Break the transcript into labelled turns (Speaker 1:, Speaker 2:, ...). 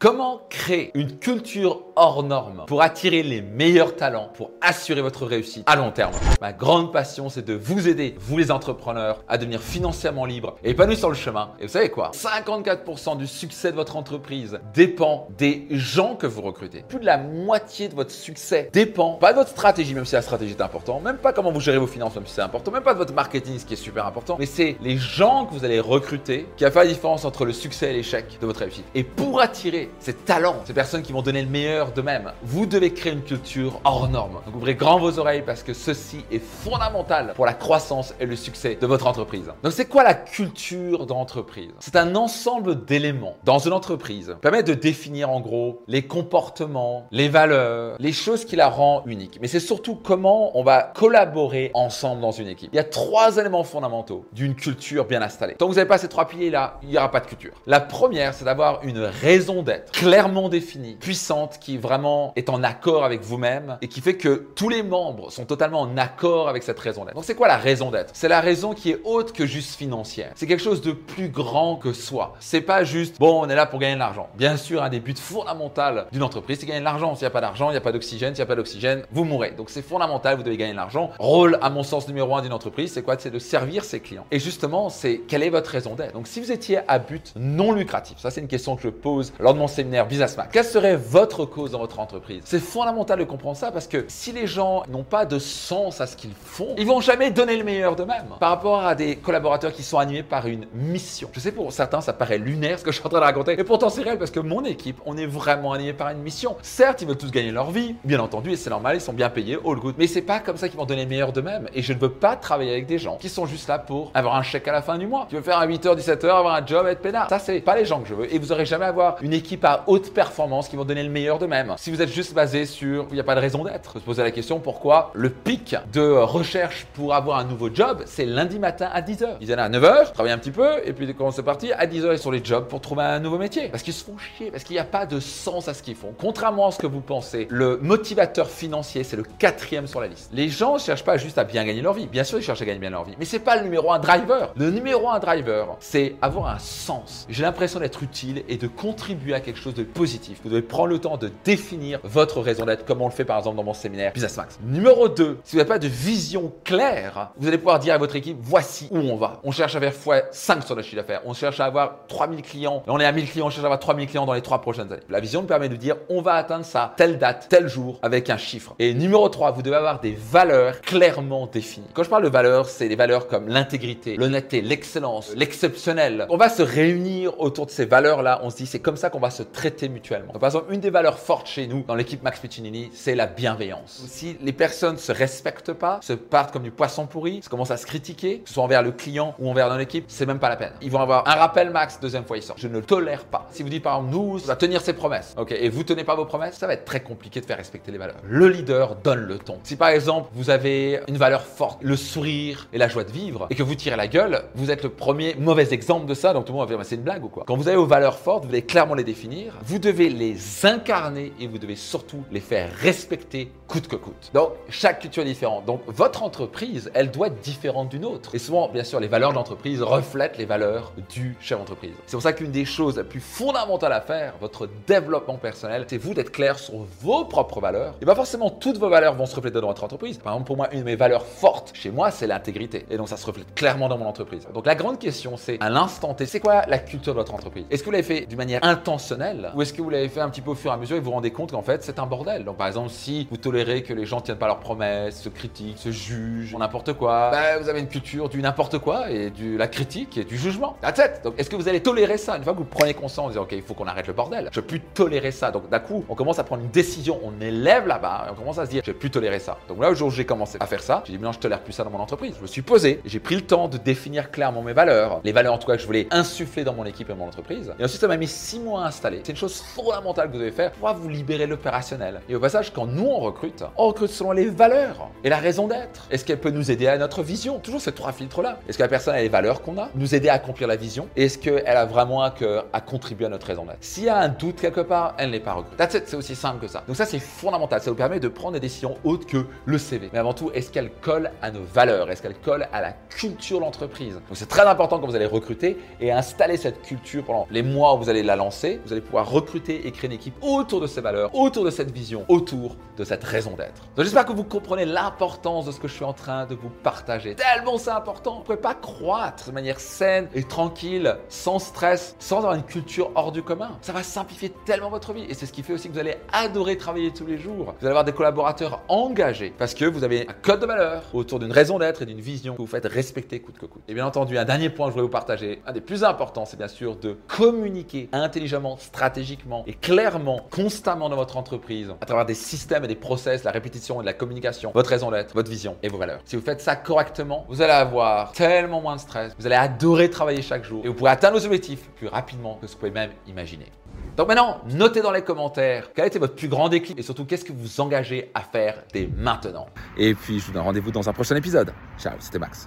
Speaker 1: Comment créer une culture hors norme pour attirer les meilleurs talents, pour assurer votre réussite à long terme? Ma grande passion, c'est de vous aider, vous les entrepreneurs, à devenir financièrement libre et épanoui sur le chemin. Et vous savez quoi? 54% du succès de votre entreprise dépend des gens que vous recrutez. Plus de la moitié de votre succès dépend pas de votre stratégie, même si la stratégie est importante, même pas comment vous gérez vos finances, même si c'est important, même pas de votre marketing, ce qui est super important, mais c'est les gens que vous allez recruter qui a fait la différence entre le succès et l'échec de votre réussite. Et pour attirer ces talents, ces personnes qui vont donner le meilleur d'eux-mêmes. Vous devez créer une culture hors norme. Donc ouvrez grand vos oreilles parce que ceci est fondamental pour la croissance et le succès de votre entreprise. Donc c'est quoi la culture d'entreprise? C'est un ensemble d'éléments dans une entreprise qui permet de définir en gros les comportements, les valeurs, les choses qui la rendent unique. Mais c'est surtout comment on va collaborer ensemble dans une équipe. Il y a trois éléments fondamentaux d'une culture bien installée. Tant que vous n'avez pas ces trois piliers là, il n'y aura pas de culture. La première, c'est d'avoir une raison d'être clairement définie, puissante, qui vraiment est en accord avec vous-même et qui fait que tous les membres sont totalement en accord avec cette raison d'être. Donc c'est quoi la raison d'être? C'est la raison qui est haute que juste financière. C'est quelque chose de plus grand que soi. C'est pas juste bon, on est là pour gagner de l'argent. Bien sûr, un des buts fondamentaux d'une entreprise, c'est gagner de l'argent. S'il n'y a pas d'argent, il n'y a pas d'oxygène. S'il n'y a pas d'oxygène, vous mourrez. Donc c'est fondamental, vous devez gagner de l'argent. Rôle, à mon sens, numéro un d'une entreprise, c'est quoi? C'est de servir ses clients. Et justement, c'est quelle est votre raison d'être? Donc si vous étiez à but non lucratif, ça c'est une question que je pose lors de mon séminaire Business Quelle serait votre cause dans votre entreprise? C'est fondamental de comprendre ça parce que si les gens n'ont pas de sens à ce qu'ils font, ils vont jamais donner le meilleur d'eux-mêmes. Par rapport à des collaborateurs qui sont animés par une mission. Je sais pour certains ça paraît lunaire ce que je suis en train de raconter, mais pourtant c'est réel parce que mon équipe, on est vraiment animé par une mission. Certes, ils veulent tous gagner leur vie, bien entendu, et c'est normal, ils sont bien payés, all good, mais c'est pas comme ça qu'ils vont donner le meilleur d'eux-mêmes. Et je ne veux pas travailler avec des gens qui sont juste là pour avoir un chèque à la fin du mois. Tu veux faire un 8h, 17h, avoir un job, être peinard. Ça, c'est pas les gens que je veux. Et vous aurez jamais avoir une équipe à haute performance qui vont donner le meilleur d'eux-mêmes. Si vous êtes juste basé sur il n'y a pas de raison d'être, se poser la question pourquoi le pic de recherche pour avoir un nouveau job, c'est lundi matin à 10h. Ils allaient à 9h, travailler un petit peu, et puis quand c'est parti, à 10h, ils sont les jobs pour trouver un nouveau métier. Parce qu'ils se font chier, parce qu'il n'y a pas de sens à ce qu'ils font. Contrairement à ce que vous pensez, le motivateur financier, c'est le quatrième sur la liste. Les gens ne cherchent pas juste à bien gagner leur vie. Bien sûr, ils cherchent à gagner bien leur vie, mais c'est pas le numéro un driver. Le numéro un driver, c'est avoir un sens. J'ai l'impression d'être utile et de contribuer à chose de positif. Vous devez prendre le temps de définir votre raison d'être, comme on le fait par exemple dans mon séminaire Business Max. Numéro 2, si vous n'avez pas de vision claire, vous allez pouvoir dire à votre équipe, voici où on va. On cherche à faire x5 sur notre chiffre d'affaires. On cherche à avoir 3000 clients. On est à 1000 clients, on cherche à avoir 3000 clients dans les 3 prochaines années. La vision nous permet de dire, on va atteindre ça, telle date, tel jour, avec un chiffre. Et numéro 3, vous devez avoir des valeurs clairement définies. Quand je parle de valeurs, c'est des valeurs comme l'intégrité, l'honnêteté, l'excellence, l'exceptionnel. On va se réunir autour de ces valeurs-là. On se dit, c'est comme ça qu'on va traiter mutuellement. par exemple, une des valeurs fortes chez nous dans l'équipe Max Piccinini, c'est la bienveillance. Si les personnes se respectent pas, se partent comme du poisson pourri, se commencent à se critiquer, que ce soit envers le client ou envers notre équipe, c'est même pas la peine. Ils vont avoir un rappel max, deuxième fois ils sortent. Je ne tolère pas. Si vous dites par exemple, nous, on va tenir ses promesses, ok, et vous tenez pas vos promesses, ça va être très compliqué de faire respecter les valeurs. Le leader donne le ton. Si par exemple, vous avez une valeur forte, le sourire et la joie de vivre, et que vous tirez la gueule, vous êtes le premier mauvais exemple de ça, donc tout le monde va dire, c'est une blague ou quoi? Quand vous avez vos valeurs fortes, vous devez clairement les définir, vous devez les incarner et vous devez surtout les faire respecter coûte que coûte. Donc, chaque culture est différente. Donc, votre entreprise, elle doit être différente d'une autre. Et souvent, bien sûr, les valeurs de l'entreprise reflètent les valeurs du chef d'entreprise. C'est pour ça qu'une des choses les plus fondamentales à faire, votre développement personnel, c'est vous d'être clair sur vos propres valeurs. Et pas forcément toutes vos valeurs vont se refléter dans votre entreprise. Par exemple, pour moi, une de mes valeurs fortes chez moi, c'est l'intégrité. Et donc, ça se reflète clairement dans mon entreprise. Donc, la grande question, c'est à l'instant T, c'est quoi la culture de votre entreprise? Est-ce que vous l'avez fait d'une manière intentionnelle ou est-ce que vous l'avez fait un petit peu au fur et à mesure et vous vous rendez compte qu'en fait, c'est un bordel? Donc, par exemple, si vous tolérez que les gens tiennent pas leurs promesses, se critiquent, se jugent, n'importe quoi, bah, vous avez une culture du n'importe quoi et de la critique et du jugement. That's it. Donc, est-ce que vous allez tolérer ça? Une fois que vous prenez conscience, vous dites, OK, il faut qu'on arrête le bordel. Je peux plus tolérer ça. Donc, d'un coup, on commence à prendre une décision, on élève là-bas on commence à se dire, je vais plus tolérer ça. Donc là, où j'ai commencé à faire ça, j'ai dit, non, je tolère plus ça dans mon entreprise. Je me suis posé, j'ai pris le temps de définir clairement mes valeurs, les valeurs en tout cas que je voulais insuffler dans mon équipe et mon entreprise. Et ensuite, ça m'a mis six mois à C'est une chose fondamentale que vous devez faire pour vous libérer l'opérationnel. Et au passage, quand nous on recrute, on recrute selon les valeurs et la raison d'être. Est-ce qu'elle peut nous aider à notre vision? Toujours ces trois filtres-là. Est-ce que la personne a les valeurs qu'on a? Nous aider à accomplir la vision? Est-ce qu'elle a vraiment à, à contribuer à notre raison d'être? S'il y a un doute quelque part, elle n'est pas recrutée. C'est aussi simple que ça. Donc ça, c'est fondamental. Ça vous permet de prendre des décisions autres que le CV. Mais avant tout, est-ce qu'elle colle à nos valeurs? Est-ce qu'elle colle à la culture de l'entreprise? Donc c'est très important quand vous allez recruter et installer cette culture pendant les mois où vous allez la lancer. Vous allez pouvoir recruter et créer une équipe autour de ces valeurs, autour de cette vision, autour de cette raison d'être. Donc j'espère que vous comprenez l'importance de ce que je suis en train de vous partager. Tellement c'est important. Vous ne pouvez pas croître de manière saine et tranquille, sans stress, sans avoir une culture hors du commun. Ça va simplifier tellement votre vie et c'est ce qui fait aussi que vous allez adorer travailler tous les jours. Vous allez avoir des collaborateurs engagés parce que vous avez un code de valeur autour d'une raison d'être et d'une vision que vous faites respecter coûte que coûte. Et bien entendu, un dernier point que je voulais vous partager, un des plus importants, c'est bien sûr de communiquer intelligemment, stratégiquement et clairement, constamment dans votre entreprise à travers des systèmes et des process, la répétition et la communication, votre raison d'être, votre vision et vos valeurs. Si vous faites ça correctement, vous allez avoir tellement moins de stress, vous allez adorer travailler chaque jour et vous pourrez atteindre vos objectifs plus rapidement que ce que vous pouvez même imaginer. Donc maintenant, notez dans les commentaires quel était votre plus grand déclic et surtout qu'est-ce que vous engagez à faire dès maintenant. Et puis je vous donne rendez-vous dans un prochain épisode. Ciao, c'était Max.